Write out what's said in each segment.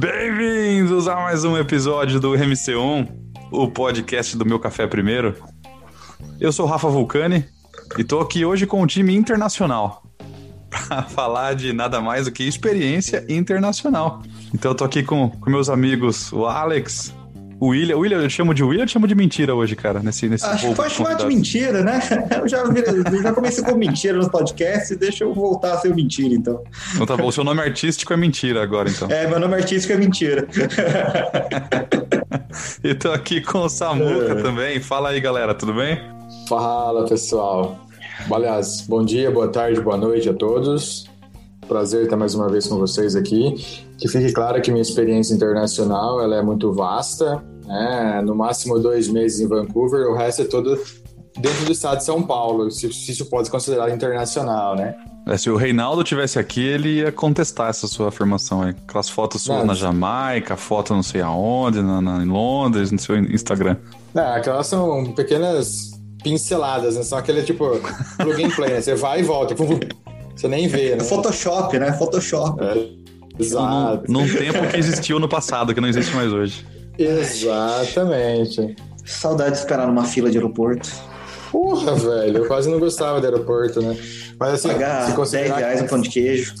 Bem-vindos a mais um episódio do MC1, o podcast do Meu Café Primeiro. Eu sou o Rafa Vulcani e tô aqui hoje com o time internacional para falar de nada mais do que experiência internacional. Então eu tô aqui com, com meus amigos, o Alex, o William, William, eu chamo de William ou chamo de mentira hoje, cara? Nesse, nesse Acho que pode chamar de mentira, né? Eu já, eu já comecei com mentira nos podcasts, deixa eu voltar a ser mentira, então. Então tá bom, o seu nome artístico é mentira agora, então. É, meu nome artístico é mentira. e tô aqui com o Samuca é. também. Fala aí, galera, tudo bem? Fala, pessoal. Aliás, bom dia, boa tarde, boa noite a todos. Prazer estar mais uma vez com vocês aqui. Que fique claro que minha experiência internacional ela é muito vasta. Né? No máximo dois meses em Vancouver, o resto é todo dentro do estado de São Paulo, se, se isso pode ser considerado internacional, né? É, se o Reinaldo tivesse aqui, ele ia contestar essa sua afirmação aí. Aquelas fotos suas na Jamaica, foto não sei aonde, na, na, em Londres, no seu Instagram. É, aquelas são pequenas pinceladas, né? São aquele tipo plug and play, né? Você vai e volta. Você nem vê, né? Photoshop, né? Photoshop. É, exato. Num, num tempo que existiu no passado, que não existe mais hoje. Exatamente. Saudade de esperar numa fila de aeroporto. Porra, velho, eu quase não gostava de aeroporto, né? Mas assim, Pagar se considerar 10 reais um pão de queijo.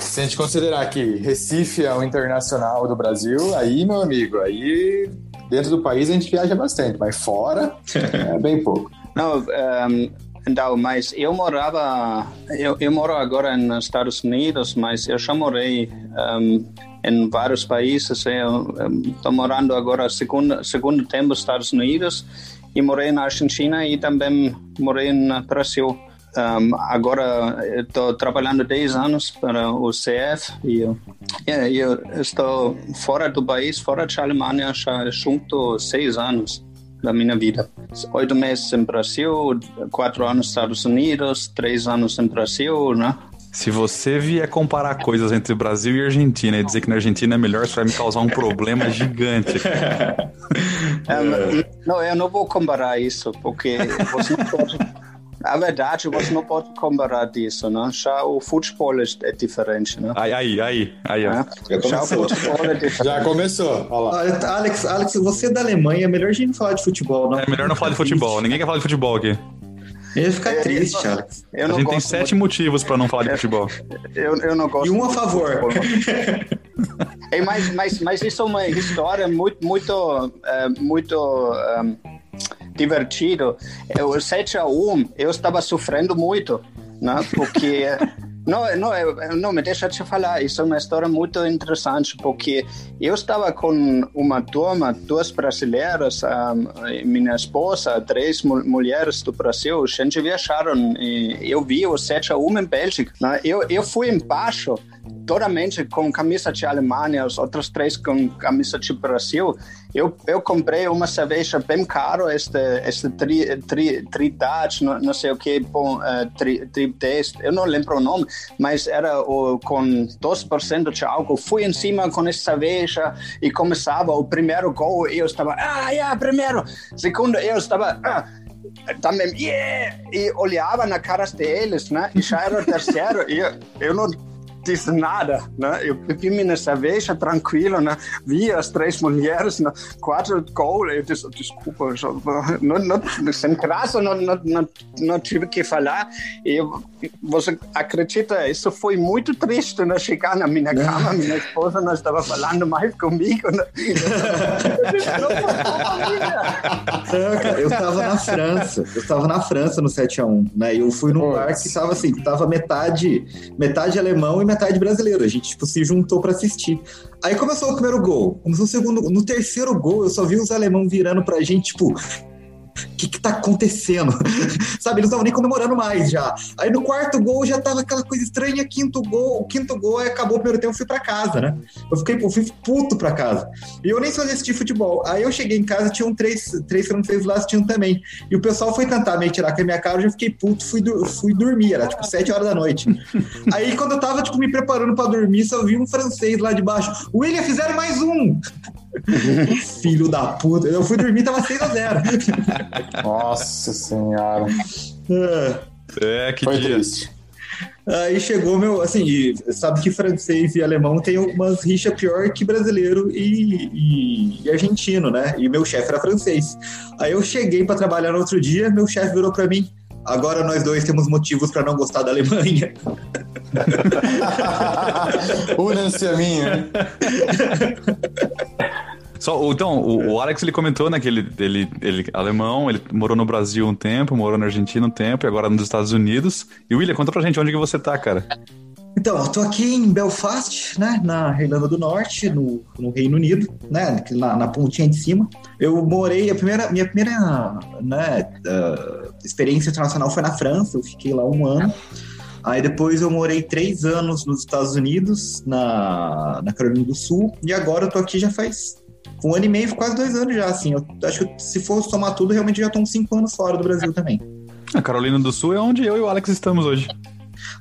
Se a gente considerar que Recife é o internacional do Brasil, aí, meu amigo, aí dentro do país a gente viaja bastante, mas fora é bem pouco. Não, um, então, mas eu morava, eu, eu moro agora nos Estados Unidos, mas eu já morei um, em vários países. Estou morando agora segundo segundo tempo nos Estados Unidos e morei na Argentina e também morei no Brasil. Um, agora estou trabalhando 10 anos para o CF e eu, yeah, eu estou fora do país, fora da Alemanha já junto seis anos da minha vida. Oito meses em Brasil, quatro anos nos Estados Unidos, três anos em Brasil, né? Se você vier comparar coisas entre Brasil e Argentina e dizer que na Argentina é melhor, você vai me causar um problema gigante. É, não, eu não vou comparar isso, porque você não pode a verdade, você não pode comparar disso, né? Já o futebol é diferente, né? Aí, aí, aí, aí, ó. É? Já, Já o futebol é diferente. Já começou, olha lá. Alex, Alex, você é da Alemanha, é melhor a gente não falar de futebol, não? É melhor não falar de futebol, ninguém quer falar de futebol aqui. Eu ia ficar triste, Alex. a gente tem sete muito... motivos para não falar de futebol. Eu, eu não gosto. E um a favor. é, mas, mas, mas isso é uma história muito, muito, uh, muito um, divertido. O 7 a 1, eu estava sofrendo muito, né? Porque não, não, não, me deixa te falar, isso é uma história muito interessante, porque eu estava com uma turma, duas brasileiras, um, minha esposa, três mulheres do Brasil, a gente viajaram, eu vi o 7 a 1 em Bélgica, né? eu, eu fui embaixo, totalmente com camisa de Alemanha, os outros três com camisa de Brasil. Eu, eu comprei uma cerveja bem cara, este, este tri, tri, não, não sei o que, bom, uh, tri, tri eu não lembro o nome, mas era o, com 2% de álcool. Fui em cima com essa cerveja e começava o primeiro gol, eu estava, ah, yeah, primeiro. Segundo, eu estava, ah, também, yeah! E olhava na cara deles, né? E já era o terceiro, e eu, eu não disse nada, né? Eu bebi minha cerveja tranquilo, né? Vi as três mulheres, né? quatro gols, eu disse, desculpa, não, não, sem graça, não, não, não, não tive que falar. E você acredita, isso foi muito triste, né? Chegar na minha cama, minha esposa não estava falando mais comigo, né? eu estava na França, eu estava na França no 7 a 1 né? E eu fui num bar que estava assim, tava metade, metade alemão e metade brasileiro. A gente, tipo, se juntou para assistir. Aí começou o primeiro gol, começou o segundo. No terceiro gol, eu só vi os alemão virando pra gente, tipo, o que, que tá acontecendo? Sabe, eles não estavam nem comemorando mais já. Aí no quarto gol já tava aquela coisa estranha, quinto gol, o quinto gol aí acabou o primeiro tempo, eu fui pra casa, né? Eu fiquei, eu fui puto pra casa. E eu nem só assisti futebol. Aí eu cheguei em casa, tinham três, três franceses lá assistindo também. E o pessoal foi tentar me tirar com a minha cara, eu já fiquei puto, fui, fui dormir, era tipo sete horas da noite. aí quando eu tava, tipo, me preparando pra dormir, só vi um francês lá de baixo. William, fizeram mais um! Filho da puta. Eu fui dormir, tava 6x0. Nossa senhora. É, que Foi dia. Triste. Aí chegou meu, assim, sabe que francês e alemão tem umas rixas pior que brasileiro e, e, e argentino, né? E meu chefe era francês. Aí eu cheguei para trabalhar no outro dia, meu chefe virou para mim: agora nós dois temos motivos para não gostar da Alemanha. Una-se a minha. Só, então, o, o, Alex ele comentou, né, que ele, ele, ele alemão, ele morou no Brasil um tempo, morou na Argentina um tempo e agora nos Estados Unidos. E William, conta pra gente onde que você tá, cara. Então, eu tô aqui em Belfast, né, na Irlanda do Norte, no, no Reino Unido, né, na, na, pontinha de cima. Eu morei, a primeira, minha primeira né, uh, experiência internacional foi na França, eu fiquei lá um ano. Aí depois eu morei três anos nos Estados Unidos, na, na Carolina do Sul, e agora eu tô aqui já faz um ano e meio, quase dois anos já, assim. Eu acho que se for somar tudo, realmente já estão cinco anos fora do Brasil também. A Carolina do Sul é onde eu e o Alex estamos hoje.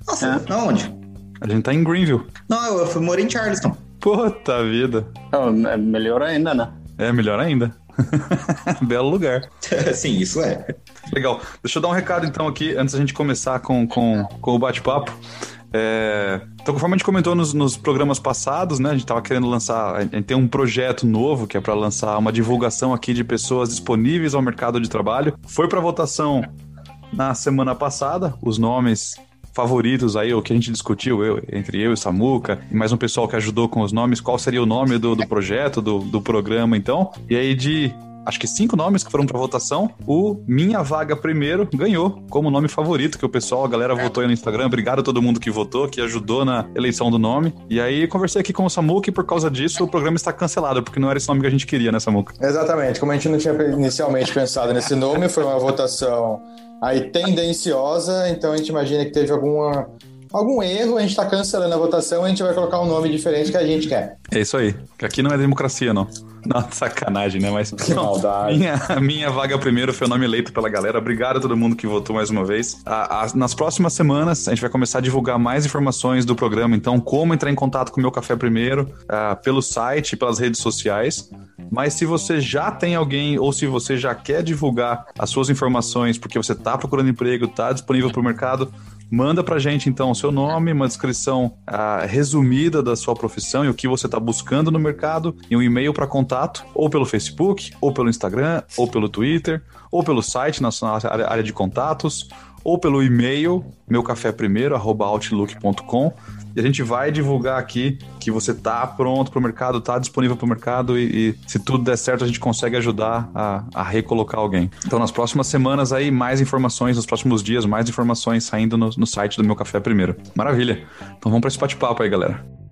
Nossa, é. aonde? A gente tá em Greenville. Não, eu, eu morei em Charleston. Puta vida. Oh, é melhor ainda, né? É, melhor ainda. Belo lugar. Sim, isso é. Legal. Deixa eu dar um recado então aqui, antes da gente começar com, com, com o bate-papo. É, então, conforme a gente comentou nos, nos, programas passados, né, a gente estava querendo lançar, a gente tem um projeto novo que é para lançar uma divulgação aqui de pessoas disponíveis ao mercado de trabalho. Foi para votação na semana passada, os nomes favoritos aí, o que a gente discutiu eu, entre eu e Samuca, e mais um pessoal que ajudou com os nomes, qual seria o nome do, do projeto, do, do programa, então. E aí, de acho que cinco nomes que foram para votação. O Minha Vaga Primeiro ganhou como nome favorito, que o pessoal, a galera votou aí no Instagram. Obrigado a todo mundo que votou, que ajudou na eleição do nome. E aí conversei aqui com o Samuca e por causa disso o programa está cancelado, porque não era esse nome que a gente queria, né, Samuca? Exatamente. Como a gente não tinha inicialmente pensado nesse nome, foi uma votação aí tendenciosa, então a gente imagina que teve alguma algum erro, a gente está cancelando a votação, a gente vai colocar um nome diferente que a gente quer. É isso aí. Aqui não é democracia, não. Não, sacanagem, né? Mas. Que não, maldade. Minha, minha vaga primeiro foi o nome eleito pela galera. Obrigado a todo mundo que votou mais uma vez. A, a, nas próximas semanas, a gente vai começar a divulgar mais informações do programa. Então, como entrar em contato com o meu café primeiro, uh, pelo site, pelas redes sociais. Mas se você já tem alguém ou se você já quer divulgar as suas informações porque você está procurando emprego, está disponível para o mercado, Manda pra gente então o seu nome, uma descrição uh, resumida da sua profissão e o que você está buscando no mercado e um e-mail para contato, ou pelo Facebook, ou pelo Instagram, ou pelo Twitter, ou pelo site na área de contatos, ou pelo e-mail meucaféprimeiro@outlook.com e a gente vai divulgar aqui que você tá pronto para o mercado, tá disponível para o mercado e, e, se tudo der certo a gente consegue ajudar a, a, recolocar alguém. Então nas próximas semanas aí mais informações, nos próximos dias mais informações saindo no, no site do Meu Café Primeiro. Maravilha. Então vamos para esse bate-papo aí, galera.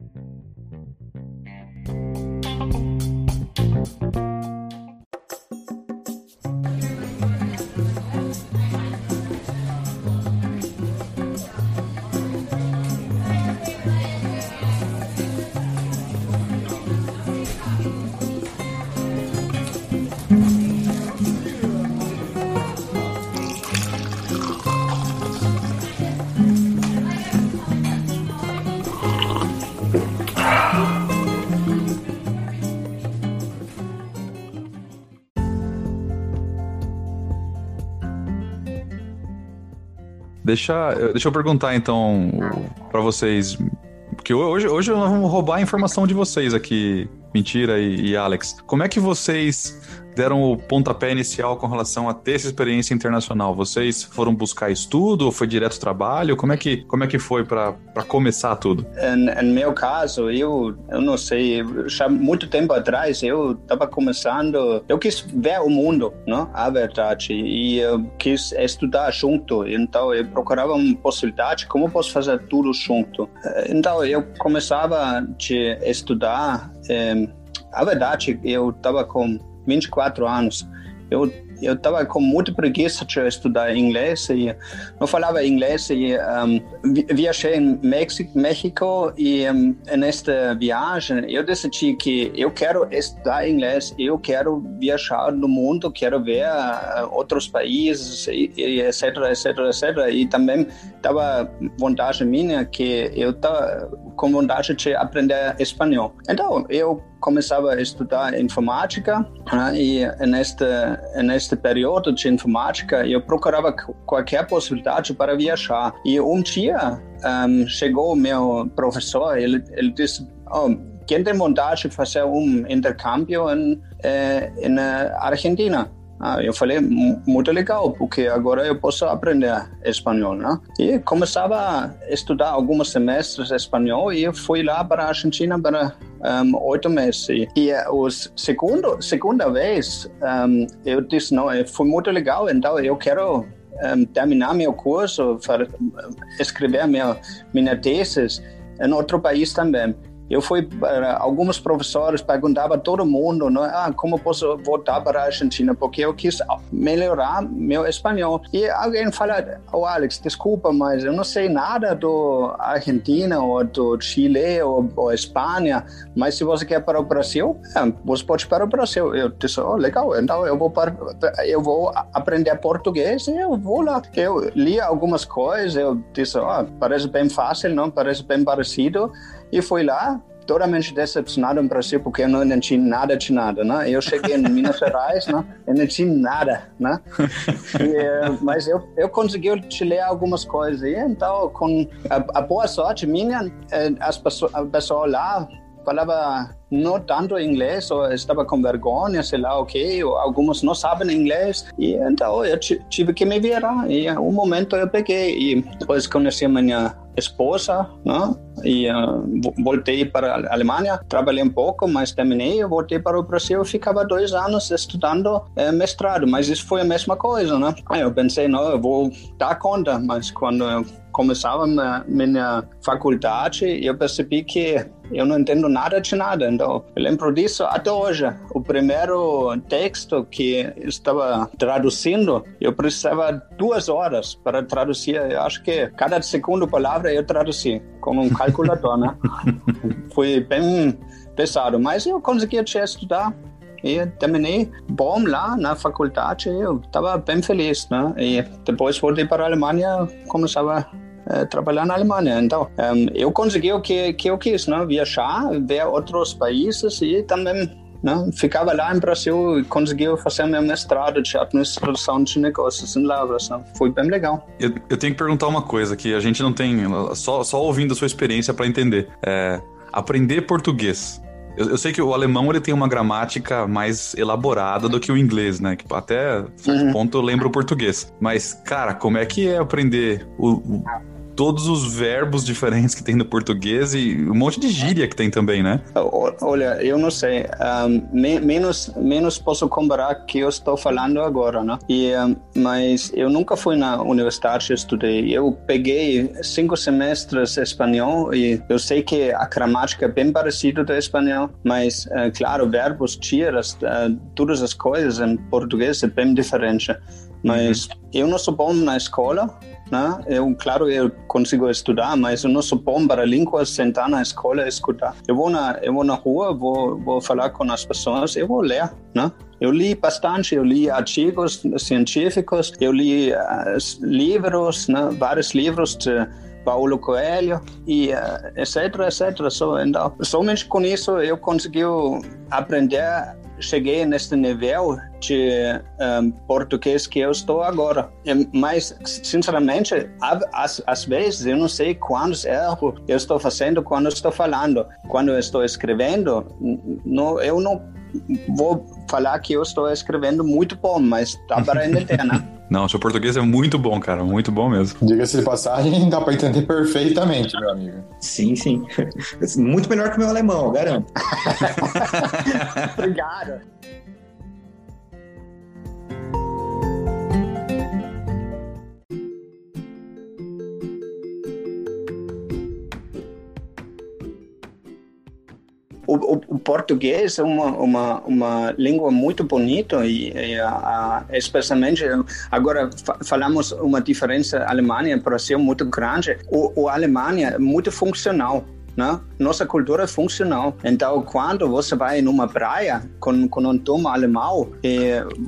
Deixa, deixa eu perguntar então para vocês, porque hoje, hoje nós vamos roubar a informação de vocês aqui, Mentira e, e Alex. Como é que vocês deram o pontapé inicial com relação a ter essa experiência internacional? Vocês foram buscar estudo ou foi direto trabalho? Como é que, como é que foi para começar tudo? No meu caso, eu, eu não sei, já muito tempo atrás eu estava começando, eu quis ver o mundo, não? a verdade, e eu quis estudar junto, então eu procurava uma possibilidade, como posso fazer tudo junto? Então eu começava a estudar, eh, a verdade, eu estava com 24 anos. Eu eu estava com muita preguiça de estudar inglês e não falava inglês e um, viajei em México, México e um, nesta viagem eu decidi que eu quero estudar inglês, eu quero viajar no mundo, quero ver uh, outros países, e, e etc, etc, etc. E também estava vontade minha que eu tava, com vontade de aprender espanhol. Então, eu começava a estudar informática né, e neste, neste período de informática eu procurava qualquer possibilidade para viajar. E um dia um, chegou meu professor, ele, ele disse, oh, quem tem vontade de fazer um intercâmbio em, eh, na Argentina? Ah, eu falei, muito legal, porque agora eu posso aprender espanhol, né? E começava a estudar alguns semestres espanhol e fui lá para a Argentina para um, oito meses. E a uh, segundo, segunda vez, um, eu disse, não, foi muito legal, então eu quero um, terminar meu curso, escrever minha, minha tese em outro país também. Eu fui para alguns professores, perguntava a todo mundo, né, ah, como posso voltar para a Argentina, porque eu quis melhorar meu espanhol. E alguém fala, oh Alex, desculpa, mas eu não sei nada do Argentina ou do Chile ou, ou Espanha, mas se você quer para o Brasil, é, você pode para o Brasil. Eu disse, oh, legal, então eu vou para, eu vou aprender português e eu vou lá. Eu li algumas coisas, eu disse, oh, parece bem fácil, não? Parece bem parecido. E fui lá, totalmente decepcionado no Brasil, porque eu não entendi nada de nada, né? Eu cheguei em Minas Gerais, né? Eu não entendi nada, né? E, eh, mas eu, eu consegui ler algumas coisas. E então, com a, a boa sorte minha, eh, as pessoas, lá falava não tanto inglês, ou estava com vergonha, sei lá o okay, ou alguns não sabem inglês, e então eu tive que me virar, e um momento eu peguei, e depois conheci minha esposa, né? E uh, voltei para a Alemanha, trabalhei um pouco, mas terminei, voltei para o Brasil, ficava dois anos estudando eh, mestrado, mas isso foi a mesma coisa, né? Eu pensei, não, eu vou dar conta, mas quando eu começava minha, minha faculdade, eu percebi que eu não entendo nada de nada. Então, eu lembro disso até hoje. O primeiro texto que estava traduzindo, eu precisava duas horas para traduzir. Eu acho que cada segunda palavra eu traduzi com um calculador, né? Foi bem pesado, mas eu conseguia estudar e terminei bom lá na faculdade. Eu estava bem feliz, né? E depois voltei para a Alemanha, começava é, trabalhar na Alemanha. Então, um, eu consegui o que, que eu quis, né? viajar, ver outros países e também né? Ficava lá em Brasil e conseguiu fazer meu mestrado de administração de negócios em Lavras. Né? Foi bem legal. Eu, eu, tenho que perguntar uma coisa que a gente não tem, só, só ouvindo a sua experiência para entender. É, aprender português. Eu, eu, sei que o alemão ele tem uma gramática mais elaborada do que o inglês, né? Que até certo uhum. ponto eu lembro o português. Mas, cara, como é que é aprender o, o todos os verbos diferentes que tem no português e um monte de gíria que tem também, né? Olha, eu não sei. Um, me, menos, menos posso comparar que eu estou falando agora, né? E, um, mas eu nunca fui na universidade estudei. Eu peguei cinco semestres espanhol e eu sei que a gramática é bem parecida do espanhol, mas, uh, claro, verbos, tiras, uh, todas as coisas em português é bem diferente. Mas uhum. eu não sou bom na escola, né? Eu, claro, eu consigo estudar, mas eu não sou bom para línguas, sentar na escola e escutar. Eu vou na, eu vou na rua, vou, vou falar com as pessoas, eu vou ler, né? Eu li bastante, eu li artigos científicos, eu li uh, livros, né? vários livros de Paulo Coelho e uh, etc, etc. So, então, somente com isso eu consegui aprender cheguei nesse nível de um, português que eu estou agora. Mas, sinceramente, às, vezes eu não sei quantos erros eu estou fazendo quando estou falando. Quando estou escrevendo, não, eu não vou falar que eu estou escrevendo muito bom, mas dá para entender, né? Não, seu português é muito bom, cara, muito bom mesmo. Diga-se de passagem, dá para entender perfeitamente, meu amigo. Sim, sim. Muito melhor que o meu alemão, garanto. Obrigado. O, o, português é uma, uma, uma língua muito bonita e, e a, a, especialmente agora falamos uma diferença Alemanha Brasil muito grande. O, o Alemanha é muito funcional né? Nossa cultura é funcional. Então, quando você vai numa praia com, com um tom alemão,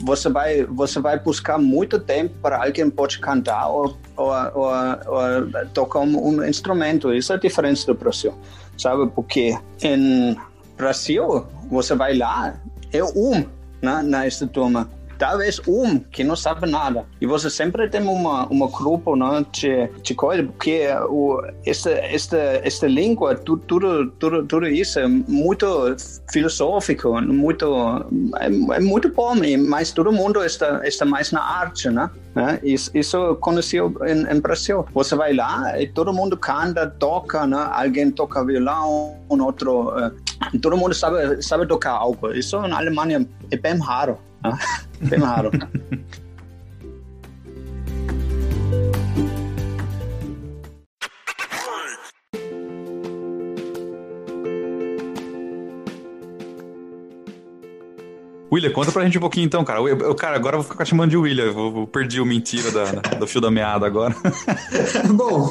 você vai você vai buscar muito tempo para alguém pode cantar ou, ou, ou, ou tocar um, um, instrumento. Isso é a diferença do Brasil, sabe? Porque em Brasil você vai lá é um né, nessa turma talvez um que não sabe nada. E você sempre tem uma, uma grupo né, de, de coisa, porque o, essa, esta, esta língua, tudo, tudo, tudo, isso é muito filosófico, muito, é, é muito bom, mas todo mundo está, está mais na arte, né? né? Isso, isso conheceu em, em Brasil. Você vai lá e todo mundo canta, toca, né? Alguém toca violão, um outro... Uh, todo mundo sabe, sabe tocar algo. Isso na Alemanha é bem raro. Bem raro. William, conta pra gente um pouquinho então, cara. Eu, eu cara, agora eu vou ficar chamando de William. Eu, vou, perdi o mentira da, do fio da meada agora. Bom,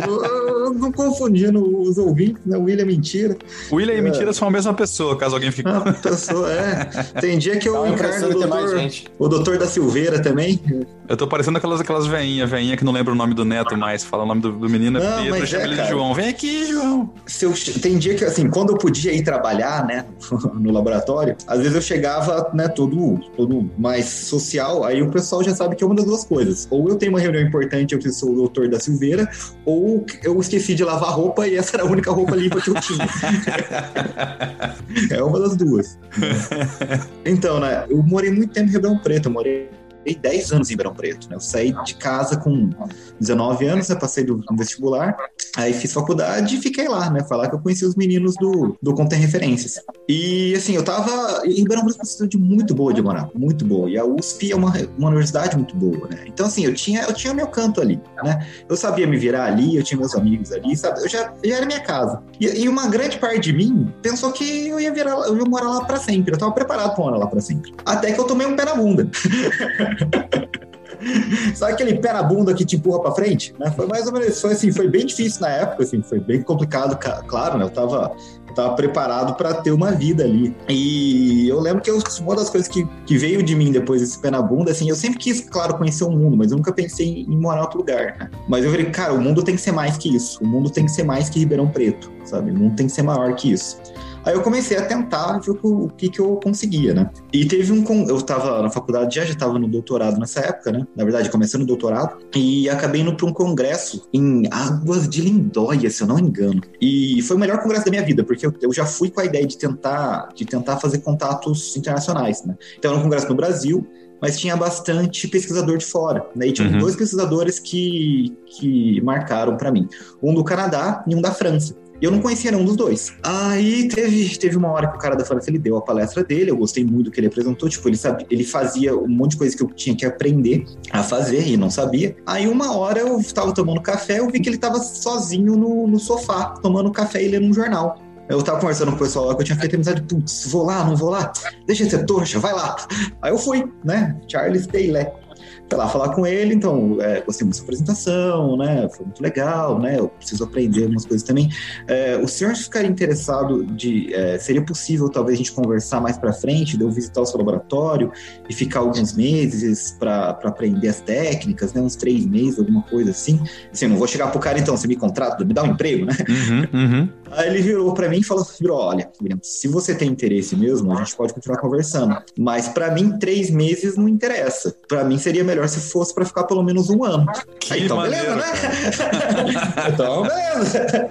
não confundindo os ouvintes, né? William é mentira. William é. e mentira são a mesma pessoa, caso alguém fique. Pessoa, é. Tem dia que eu encarno o doutor, o doutor da Silveira também. Eu tô parecendo aquelas, aquelas veinhas, veinha que não lembra o nome do neto mais, fala o nome do, do menino é Pedro, mas chama é, ele de João. Vem aqui, João. Se eu, tem dia que, assim, quando eu podia ir trabalhar, né, no laboratório, às vezes eu chegava, né, todo, todo mais social, aí o pessoal já sabe que é uma das duas coisas. Ou eu tenho uma reunião importante, eu que sou o doutor da Silveira, ou eu esqueci de lavar roupa e essa era a única roupa limpa que eu tinha. é uma das duas. Então, né, eu morei muito tempo em Ribeirão Preto, eu morei 10 anos em Ribeirão Preto. Né? Eu saí de casa com 19 anos, né? passei do vestibular, aí fiz faculdade e fiquei lá, né? Lá que eu conheci os meninos do, do Contem Referências. E assim, eu tava. Em Ribeirão Preto é uma cidade muito boa de morar, muito boa. E a USP é uma, uma universidade muito boa, né? Então, assim, eu tinha, eu tinha meu canto ali, né? Eu sabia me virar ali, eu tinha meus amigos ali, sabe? Eu já, já era minha casa. E, e uma grande parte de mim pensou que eu ia virar, eu ia morar lá para sempre. Eu tava preparado para morar lá para sempre. Até que eu tomei um pé na bunda. Sabe aquele pé na bunda que te empurra para frente? Né? Foi mais ou menos, foi assim, foi bem difícil na época, assim, foi bem complicado, claro, né? Eu tava, eu tava preparado para ter uma vida ali. E eu lembro que eu, uma das coisas que, que veio de mim depois desse pé na bunda, assim, eu sempre quis, claro, conhecer o mundo, mas eu nunca pensei em morar em outro lugar. Né? Mas eu falei, cara, o mundo tem que ser mais que isso. O mundo tem que ser mais que Ribeirão Preto, sabe? O mundo tem que ser maior que isso. Aí eu comecei a tentar ver o, que, que eu conseguia, né? E teve um. Eu estava na faculdade já, já estava no doutorado nessa época, né? Na verdade, começando o doutorado. E acabei indo para um congresso em Águas de Lindóia, se eu não me engano. E foi o melhor congresso da minha vida, porque eu, eu já fui com a ideia de tentar, de tentar fazer contatos internacionais, né? Então, era um congresso no Brasil, mas tinha bastante pesquisador de fora. Né? E tinha uhum. dois pesquisadores que, que marcaram para mim: um do Canadá e um da França. E eu não conhecia nenhum dos dois. Aí teve, teve uma hora que o cara da França ele deu a palestra dele, eu gostei muito do que ele apresentou. Tipo, ele, sabia, ele fazia um monte de coisa que eu tinha que aprender a fazer e não sabia. Aí uma hora eu estava tomando café, eu vi que ele estava sozinho no, no sofá, tomando café e lendo um jornal. Eu tava conversando com o pessoal lá que eu tinha feito amizade, putz, vou lá, não vou lá, deixa de ser torcha, vai lá. Aí eu fui, né? Charles Taylor foi lá falar com ele, então, é, gostei muito da apresentação, né? Foi muito legal, né? Eu preciso aprender algumas coisas também. É, o senhor ficaria interessado de. É, seria possível, talvez, a gente conversar mais para frente, de eu visitar o seu laboratório e ficar alguns meses para aprender as técnicas, né? Uns três meses, alguma coisa assim. Assim, não vou chegar pro cara, então, você me contrata, me dá um emprego, né? Uhum, uhum. Aí ele virou para mim e falou: virou, olha, se você tem interesse mesmo, a gente pode continuar conversando. Mas para mim, três meses não interessa. Para mim seria melhor se fosse para ficar pelo menos um ano. Aí, então, maneiro, beleza, né? então, beleza.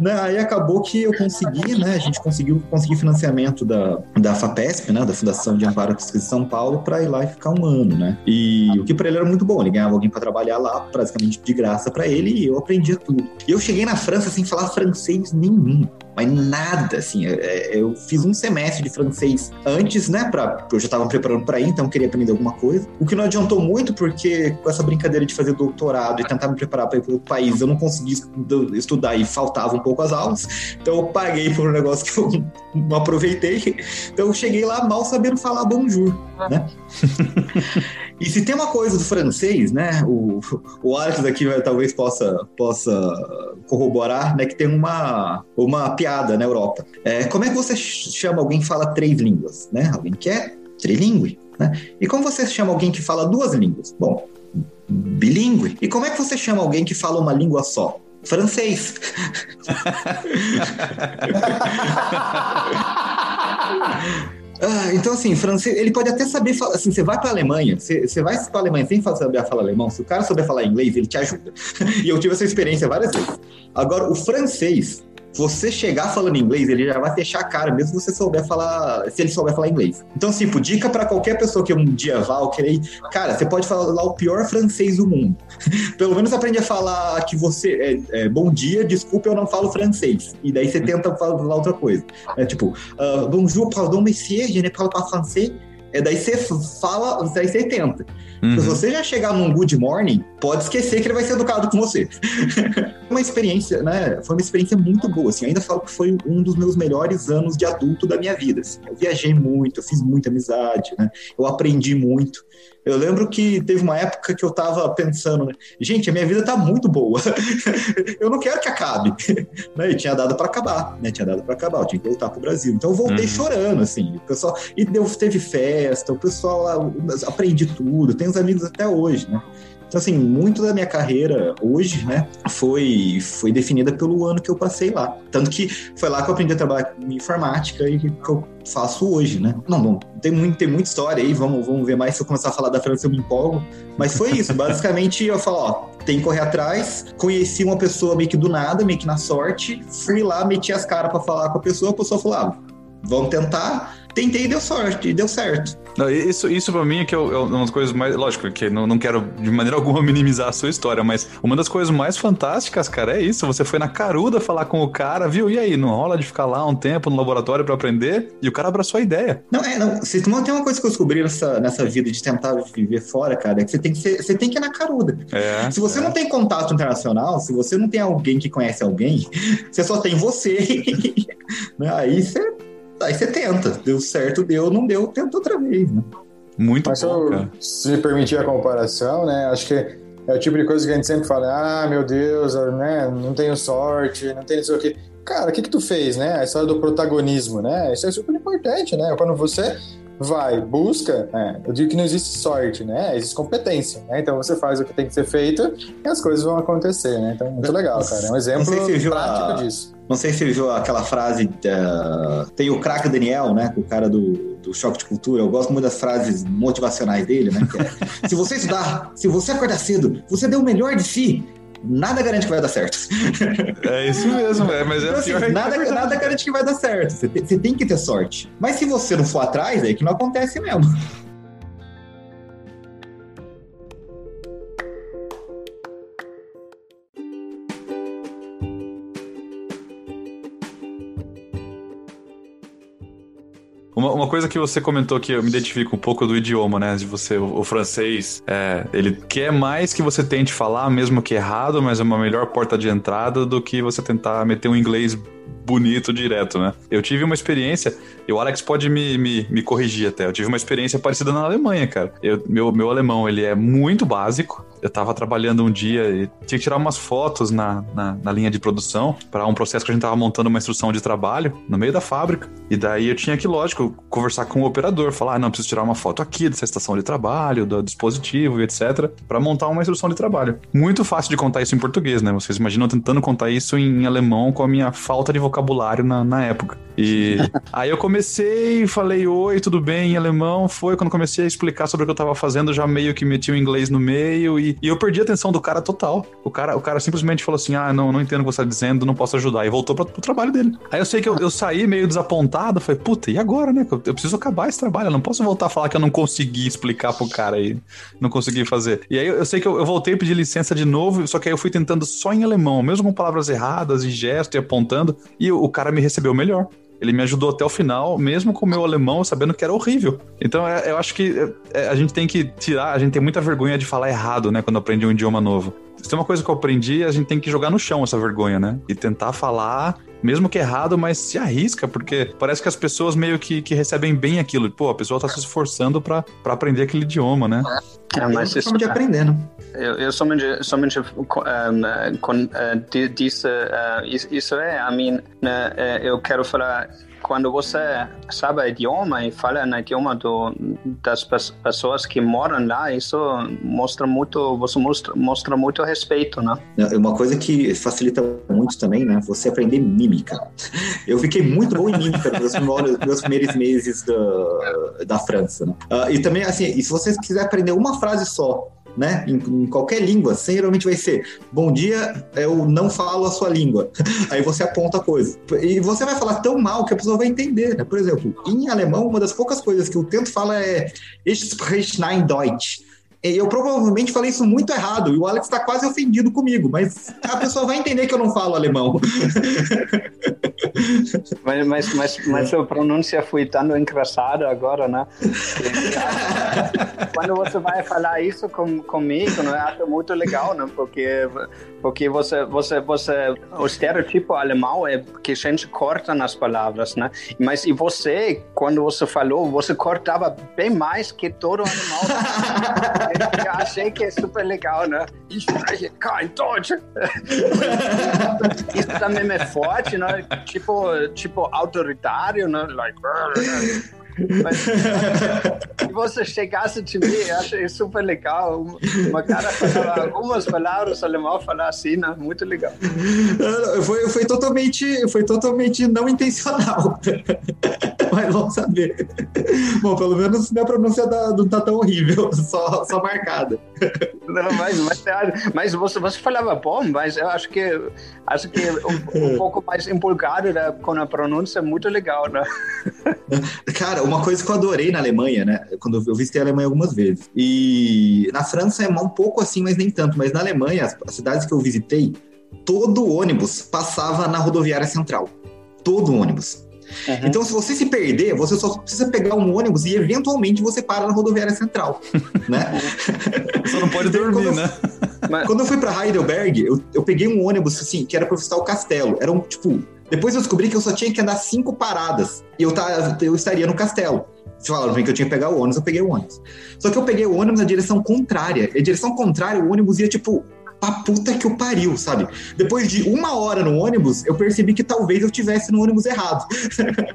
né? Aí acabou que eu consegui, né? A gente conseguiu conseguir financiamento da, da FAPESP, né? Da Fundação de Amparo à Pesquisa de São Paulo, para ir lá e ficar um ano, né? E o que para ele era muito bom. Ele ganhava alguém para trabalhar lá, praticamente de graça para ele, e eu aprendia tudo. E eu cheguei na França sem falar francês nenhum. Mas nada, assim. É, é, eu fiz um semestre de francês antes, né, pra, eu já estava preparando para ir, então queria aprender alguma coisa. O que não adiantou muito, porque com essa brincadeira de fazer doutorado e tentar me preparar para ir para país, eu não consegui estudar e faltava um pouco as aulas, então eu paguei por um negócio que eu não aproveitei. Então eu cheguei lá mal sabendo falar bonjour, né? e se tem uma coisa do francês, né, o, o Alex aqui talvez possa, possa corroborar, né, que tem uma, uma piada na Europa. É, como é que você chama alguém que fala três línguas? Né? Alguém que é trilingue. Né? E como você chama alguém que fala duas línguas? Bom, bilíngue. E como é que você chama alguém que fala uma língua só? Francês. Ah, então, assim, francês, ele pode até saber falar. Assim, você vai para a Alemanha, você, você vai para a Alemanha sem saber falar alemão. Se o cara souber falar inglês, ele te ajuda. e eu tive essa experiência várias vezes. Agora, o francês, você chegar falando inglês, ele já vai fechar a cara, mesmo você souber falar, se ele souber falar inglês. Então, tipo, dica para qualquer pessoa que um dia vá ou querer cara, você pode falar o pior francês do mundo. Pelo menos aprende a falar que você é, é, bom dia, desculpe, eu não falo francês. E daí você tenta falar outra coisa. É tipo, uh, bonjour, pardon, monsieur, je ne parle pas français. É daí você fala, daí você tenta. Uhum. Se você já chegar num good morning, pode esquecer que ele vai ser educado com você. uma experiência, né? Foi uma experiência muito boa. Assim, ainda falo que foi um dos meus melhores anos de adulto da minha vida. Assim. Eu viajei muito, eu fiz muita amizade, né? Eu aprendi muito. Eu lembro que teve uma época que eu tava pensando, né? gente, a minha vida tá muito boa. eu não quero que acabe. né? E tinha dado para acabar, né? Tinha dado para acabar, eu tinha que voltar pro Brasil. Então eu voltei uhum. chorando, assim. O pessoal e deu, teve festa, o pessoal lá, aprendi tudo, tenho os amigos até hoje, né? Então, assim, muito da minha carreira hoje, né, foi, foi definida pelo ano que eu passei lá. Tanto que foi lá que eu aprendi a trabalhar com informática e que eu faço hoje, né? Não, não tem, muito, tem muita história aí, vamos, vamos ver mais. Se eu começar a falar da França, eu me empolgo. Mas foi isso, basicamente eu falo, ó, tem que correr atrás. Conheci uma pessoa meio que do nada, meio que na sorte. Fui lá, meti as caras para falar com a pessoa, a pessoa falou, ah, vamos tentar. Tentei e deu sorte, e deu certo. Não, isso, isso pra mim é que é, uma das coisas mais. Lógico, que não, não quero de maneira alguma minimizar a sua história, mas uma das coisas mais fantásticas, cara, é isso. Você foi na caruda falar com o cara, viu? E aí, não rola de ficar lá um tempo no laboratório para aprender? E o cara abraçou a ideia. Não, é, não. Se, tem uma coisa que eu descobri nessa, nessa vida de tentar viver fora, cara, é que você tem que, ser, você tem que ir na caruda. É, se você é. não tem contato internacional, se você não tem alguém que conhece alguém, você só tem você. Né? aí você Aí você tenta. Deu certo, deu, não deu, tenta outra vez, né? Muito Mas bom, eu, Se me permitir a comparação, né? Acho que é o tipo de coisa que a gente sempre fala, ah, meu Deus, né? Não tenho sorte, não tenho isso aqui. Cara, o que que tu fez, né? A história do protagonismo, né? Isso é super importante, né? Quando você vai, busca, né? eu digo que não existe sorte, né? Existe competência, né? Então você faz o que tem que ser feito e as coisas vão acontecer, né? Então, muito legal, cara. É um exemplo prático a... disso. Não sei se você viu aquela frase, uh, tem o craque Daniel, né? O cara do, do Choque de Cultura. Eu gosto muito das frases motivacionais dele, né? É, se você estudar, se você acordar cedo, você deu o melhor de si, nada garante que vai dar certo. É isso mesmo, é, mas é então, assim, nada, é nada garante que vai dar certo. Você tem, você tem que ter sorte. Mas se você não for atrás, é que não acontece mesmo. Uma, coisa que você comentou que eu me identifico um pouco do idioma, né? De você, o, o, francês, é, ele quer mais que você tente falar, mesmo que errado, mas é uma melhor porta de entrada do que você tentar meter um inglês bonito direto, né? Eu tive uma experiência, e o Alex pode me, me, me corrigir até, eu tive uma experiência parecida na Alemanha, cara. Eu, meu, meu alemão, ele é muito básico, eu tava trabalhando um dia e tinha que tirar umas fotos na, na, na linha de produção para um processo que a gente tava montando uma instrução de trabalho no meio da fábrica. E daí eu tinha que, lógico, conversar com o operador, falar, ah, não, preciso tirar uma foto aqui dessa estação de trabalho, do dispositivo e etc, para montar uma instrução de trabalho. Muito fácil de contar isso em português, né? Vocês imaginam tentando contar isso em alemão com a minha falta de vocabulário na, na época. E aí eu comecei, falei oi, tudo bem, em alemão. Foi quando comecei a explicar sobre o que eu tava fazendo, já meio que meti o inglês no meio e, e eu perdi a atenção do cara total. O cara, o cara simplesmente falou assim: ah, não, não entendo o que você tá dizendo, não posso ajudar. E voltou pra, pro trabalho dele. Aí eu sei que eu, eu saí meio desapontado, falei, puta, e agora, né? Eu, eu preciso acabar esse trabalho, eu não posso voltar a falar que eu não consegui explicar pro cara aí, não consegui fazer. E aí eu, eu sei que eu, eu voltei a pedir licença de novo, só que aí eu fui tentando só em alemão, mesmo com palavras erradas e gestos e apontando, e o, o cara me recebeu melhor. Ele me ajudou até o final, mesmo com o meu alemão, sabendo que era horrível. Então é, eu acho que é, a gente tem que tirar, a gente tem muita vergonha de falar errado, né, quando aprende um idioma novo. Se tem uma coisa que eu aprendi, a gente tem que jogar no chão essa vergonha, né? E tentar falar mesmo que errado, mas se arrisca, porque parece que as pessoas meio que, que recebem bem aquilo. Pô, a pessoa tá se esforçando para aprender aquele idioma, né? É, mas é isso, de aprender, né? Eu, eu somente, somente um, com, uh, disse uh, isso é, I mean, uh, eu quero falar quando você sabe idioma e fala no idioma do, das pessoas que moram lá, isso mostra muito, você mostra, mostra muito respeito, né? É uma coisa que facilita muito também, né? Você aprender mímica. Eu fiquei muito bom em mímica nos meus, primeiros meses da, da França. Né? Uh, e também, assim, e se você quiser aprender uma frase só, né? Em, em, qualquer língua, geralmente vai ser bom dia, eu não falo a sua língua. Aí você aponta a coisa. E você vai falar tão mal que a pessoa vai entender, né? Por exemplo, em alemão, uma das poucas coisas que eu tento falar é Ich spreche nein Deutsch. Eu provavelmente falei isso muito errado e o Alex está quase ofendido comigo, mas a pessoa vai entender que eu não falo alemão. Mas, mas, mas, mas a pronúncia foi tão engraçada agora, né? Quando você vai falar isso com, comigo, né? acho muito legal, né? Porque, porque você, você, você, o estereotipo alemão é que a gente corta nas palavras, né? Mas e você, quando você falou, você cortava bem mais que todo alemão. eu achei que é super legal, né? Ich spreche kein Deutsch. Isso também é forte, né? Tipo, tipo autoritário, né? Like, mas se você chegasse de mim, eu achei super legal. Uma cara falava algumas palavras alemão falar assim, né? Muito legal. Foi, foi, totalmente, foi totalmente não intencional. Mas vamos saber. Bom, pelo menos minha pronúncia não tá tão horrível, só, só marcada. Não, mas, mas, mas você, você falava bom, mas eu acho que acho que um, um pouco mais empolgado né, com a pronúncia é muito legal, né? Cara, uma coisa que eu adorei na Alemanha, né? Quando eu visitei a Alemanha algumas vezes. E na França é um pouco assim, mas nem tanto. Mas na Alemanha, as, as cidades que eu visitei, todo ônibus passava na rodoviária central. Todo ônibus. Uhum. Então, se você se perder, você só precisa pegar um ônibus e eventualmente você para na rodoviária central, né? Você não pode dormir, quando né? Eu, quando eu fui para Heidelberg, eu, eu peguei um ônibus assim que era para visitar o castelo. Era um tipo depois eu descobri que eu só tinha que andar cinco paradas e eu, tá, eu estaria no castelo. Se falaram que eu tinha que pegar o ônibus, eu peguei o ônibus. Só que eu peguei o ônibus na direção contrária. E direção contrária, o ônibus ia tipo pra puta que o pariu, sabe? Depois de uma hora no ônibus, eu percebi que talvez eu tivesse no ônibus errado.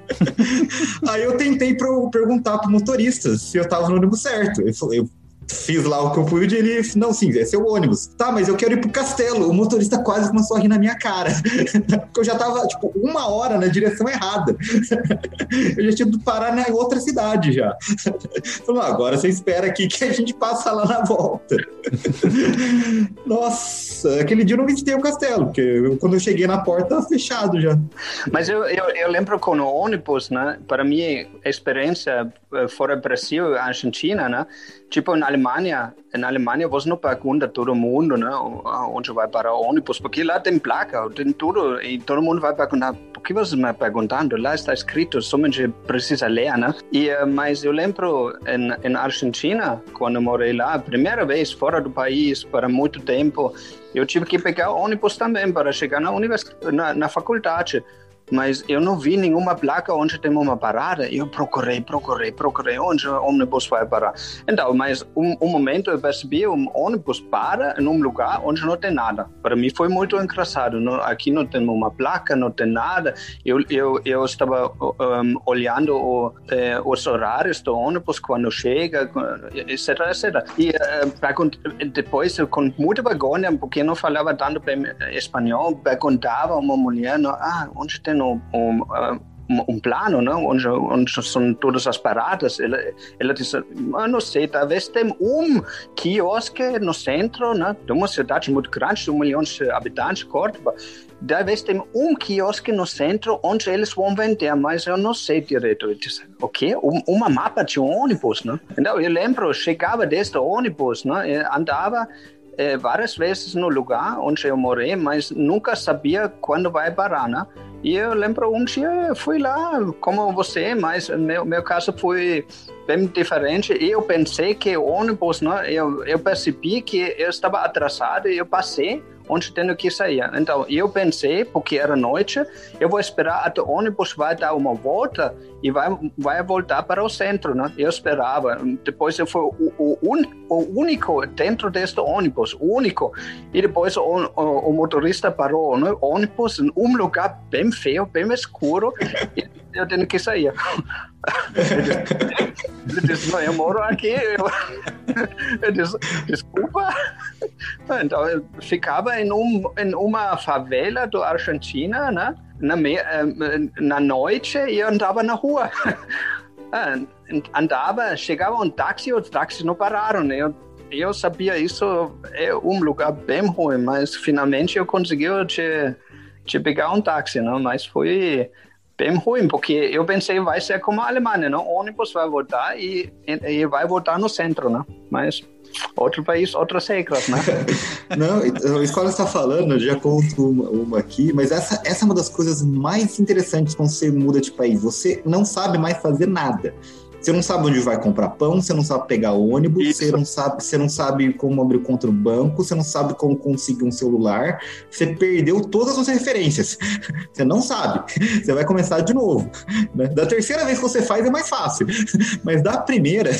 Aí eu tentei pro, perguntar pro motorista se eu tava no ônibus certo. Eu, eu fiz lá o que eu pude ele, não, sim, esse é o ônibus. Tá, mas eu quero ir pro castelo. O motorista quase começou a rir na minha cara. Porque eu já tava, tipo, uma hora na direção errada. eu já tinha ido parar na outra cidade já. Falou, agora você espera aqui que a gente passa lá na volta. Nossa, aquele dia eu não visitei o castelo, porque eu, quando eu cheguei na porta, tava fechado já. Mas eu, eu, eu lembro com o ônibus, né? Para mim, a experiência eh, fora Brasil, Argentina, né? Tipo, na Alemanha, na Alemanha você não pergunta todo mundo, né? Onde vai para o ônibus, porque lá tem placa, tem tudo, e todo mundo vai perguntar, por que você me perguntando? Lá está escrito, somente precisa ler, né? E, eh, mas eu lembro, em, em Argentina, quando morei lá, a primeira vez fora do país, para muito tempo, eu tive que pegar ônibus também para chegar na, univers... na, na faculdade mas eu não vi nenhuma placa onde tem uma parada. Eu procurei, procurei, procurei onde o ônibus vai parar. Então, mas um, um momento eu percebi um ônibus para em um lugar onde não tem nada. Para mim foi muito engraçado. Não, aqui não tem uma placa, não tem nada. Eu eu, eu estava um, olhando o, eh, os horários do ônibus quando chega, etc, etc. E uh, depois eu com muita vergonha, porque não falava tanto bem espanhol, perguntava a uma mulher, ah, onde tem um, uh, um plano, não? Onde, onde são todas as paradas. Ela, ela disse, ah, não sei, talvez tem um quiosque no centro, né? De uma cidade muito grande, de um milhão de habitantes, Córdoba. Talvez tem um quiosque no centro onde eles vão vender, mas eu não sei direito. Eu disse, o quê? Um, uma mapa de um ônibus, né? Então, eu lembro, chegava deste ônibus, né? andava é, várias vezes no lugar onde eu morei, mas nunca sabia quando vai parar, né? E eu lembro um dia eu fui lá, como você, mas meu, meu caso foi bem diferente. Eu pensei que o ônibus, né? Eu, eu percebi que eu estava atrasado e eu passei onde tenho que sair. Então, eu pensei, porque era noite, eu vou esperar até o ônibus vai dar uma volta e vai, vai voltar para o centro, né? Eu esperava. Depois eu fui o, o, o único dentro deste ônibus, o único. E depois o, o, o motorista parou no né? ônibus em um lugar bem feio, bem escuro, eu tenho que sair. Ele disse, não, eu moro aqui. Eu disse, desculpa. Então, eu ficava em, um, em uma favela do Argentina, né? Na, eh, na noite e eu andava na rua. Ah, andava, chegava um táxi, os táxis não pararam. Né? Eu, eu sabia isso é um lugar bem ruim, mas finalmente eu consegui te, te pegar um táxi, não? Mas foi bem ruim, porque eu pensei vai ser como a Alemanha, não? O ônibus vai voltar e, e vai voltar no centro, né? Mas outro país, outras regras, né? não, a escola está falando, já conto uma, uma, aqui, mas essa, essa é uma das coisas mais interessantes quando você muda de país. Você não sabe mais fazer nada. Você não sabe onde vai comprar pão, você não sabe pegar ônibus, Isso. você não sabe, você não sabe como abrir conta no banco, você não sabe como conseguir um celular. Você perdeu todas as referências. Você não sabe. Você vai começar de novo. Né? Da terceira vez que você faz é mais fácil, mas da primeira,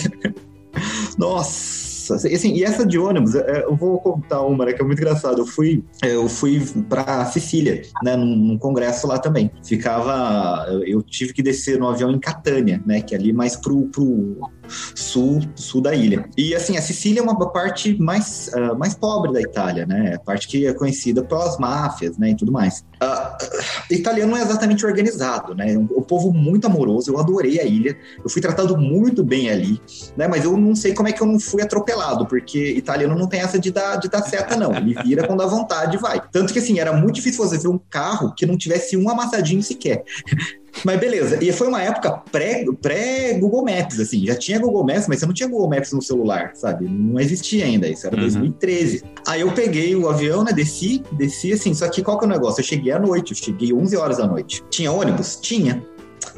nossa nossa, assim, e essa de ônibus, é, eu vou contar uma, né, que é muito engraçado. Eu fui, eu fui pra Sicília, né, num, congresso lá também. Ficava, eu tive que descer no avião em Catânia, né, que é ali mais pro, pro sul, sul da ilha. E assim, a Sicília é uma parte mais, uh, mais pobre da Itália, né? A parte que é conhecida pelas máfias, né, e tudo mais. Uh, italiano não é exatamente organizado, né? O povo muito amoroso, eu adorei a ilha, eu fui tratado muito bem ali, né? Mas eu não sei como é que eu não fui atropelado, porque italiano não tem essa de dar, de dar seta, não. Ele vira quando a vontade vai. Tanto que assim, era muito difícil você ver um carro que não tivesse um amassadinho sequer. Mas beleza, e foi uma época pré-Google pré Maps, assim, já tinha Google Maps, mas você não tinha Google Maps no celular, sabe? Não existia ainda, isso era uhum. 2013. Aí eu peguei o avião, né, desci, desci assim, só que qual que é o negócio? Eu cheguei à noite, eu cheguei 11 horas da noite. Tinha ônibus? Tinha.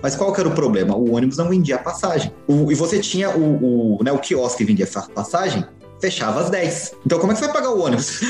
Mas qual que era o problema? O ônibus não vendia passagem. O, e você tinha o, o, né, o quiosque que vendia passagem, fechava às 10. Então como é que você vai pagar o ônibus?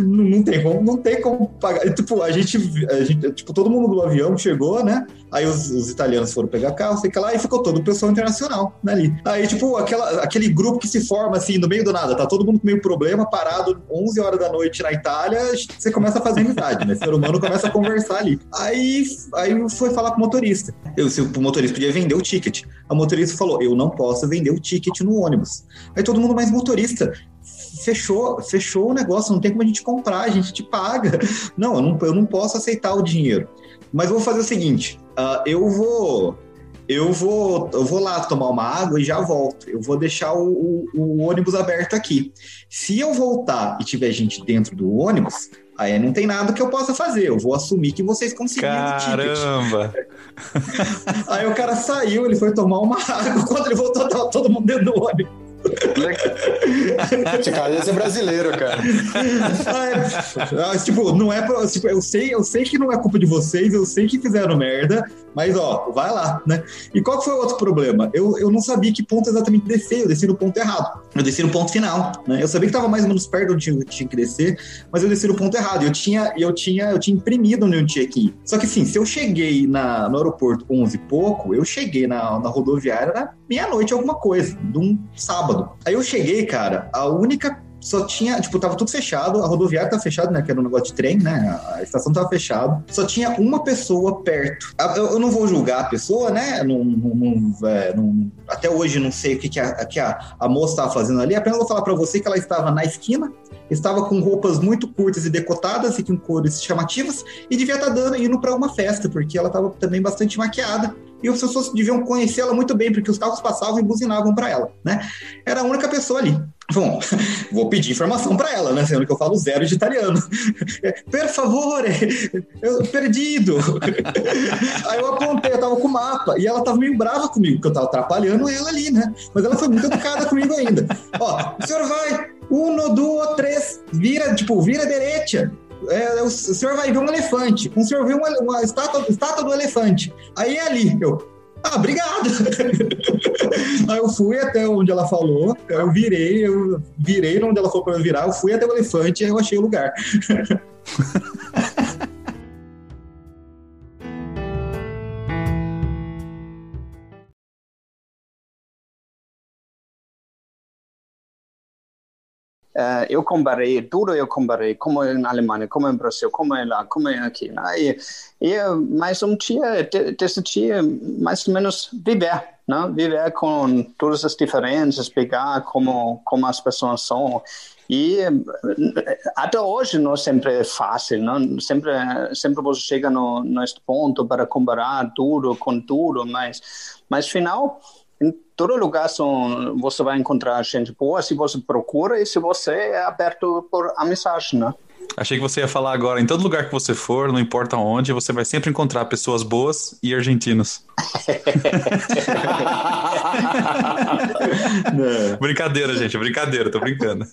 não, tem como, não tem como pagar. Tipo, a gente, a gente, tipo, todo mundo do avião chegou, né? Aí os, os italianos foram pegar carro, sei que lá, e ficou todo o pessoal internacional né, ali. Aí, tipo, aquela, aquele grupo que se forma assim, no meio do nada, tá todo mundo com meio problema, parado 11 horas da noite na Itália, você começa a fazer amizade, né? O ser humano começa a conversar ali. Aí, aí foi falar com o motorista. Eu, se o motorista podia vender o ticket. A motorista falou: Eu não posso vender o ticket no ônibus. Aí todo mundo, mais motorista, fechou, fechou o negócio, não tem como a gente comprar, a gente te paga. Não, eu não, eu não posso aceitar o dinheiro. Mas vou fazer o seguinte: uh, eu vou. Eu vou, eu vou lá tomar uma água e já volto. Eu vou deixar o, o, o ônibus aberto aqui. Se eu voltar e tiver gente dentro do ônibus, Aí não tem nada que eu possa fazer. Eu vou assumir que vocês conseguiram Caramba! o ticket. Aí o cara saiu, ele foi tomar uma água. Quando ele voltou, tava todo mundo dentro do ônibus. Esse cara ia ser brasileiro, cara. Ah, é, tipo, não é pra, tipo, eu sei, eu sei que não é culpa de vocês, eu sei que fizeram merda, mas ó, vai lá, né? E qual foi o outro problema? Eu, eu não sabia que ponto exatamente descer, eu desci no ponto errado. Eu desci no ponto final, né? Eu sabia que tava mais ou menos perto onde tinha, tinha que descer, mas eu desci no ponto errado. Eu tinha, eu tinha, eu tinha imprimido onde eu tinha que ir. Só que assim, se eu cheguei na, no aeroporto 11 e pouco, eu cheguei na, na rodoviária na meia-noite alguma coisa, de um sábado. Aí eu cheguei, cara, a única só tinha, tipo, tava tudo fechado, a rodoviária tava fechada, né? Que era um negócio de trem, né? A estação tava fechada. Só tinha uma pessoa perto. Eu, eu não vou julgar a pessoa, né? Não, não, é, não, até hoje não sei o que, que, a, que a, a moça estava fazendo ali. Apenas vou falar para você que ela estava na esquina, estava com roupas muito curtas e decotadas e com cores chamativas e devia estar tá dando indo para uma festa, porque ela estava também bastante maquiada e as pessoas deviam conhecê-la muito bem, porque os carros passavam e buzinavam para ela, né? Era a única pessoa ali. Bom, vou pedir informação para ela, né? Sendo que eu falo zero de italiano. Per favore, eu perdido. Aí eu apontei, eu tava com o mapa, e ela tava meio brava comigo, porque eu tava atrapalhando ela ali, né? Mas ela foi muito educada comigo ainda. Ó, o senhor vai, uno, duo, três, vira, tipo, vira direita é, o senhor vai ver um elefante. O senhor vê uma, uma estátua, estátua do elefante. Aí é ali, eu. Ah, obrigado! Aí eu fui até onde ela falou, eu virei, eu virei onde ela falou para eu virar, eu fui até o elefante e eu achei o lugar. Uh, eu comparei, tudo eu comparei, como na Alemanha, como em Brasil, como é lá, como é aqui. Né? E, e, mas um dia, decidir mais ou menos viver, né? viver com todas as diferenças, pegar como, como as pessoas são. E até hoje não sempre é fácil, não? Sempre, sempre você chega no, neste ponto para comparar tudo com tudo, mas, mas final em todo lugar são, você vai encontrar gente boa se você procura e se você é aberto por amizade, né? Achei que você ia falar agora, em todo lugar que você for, não importa onde, você vai sempre encontrar pessoas boas e argentinos. brincadeira, gente, brincadeira, tô brincando.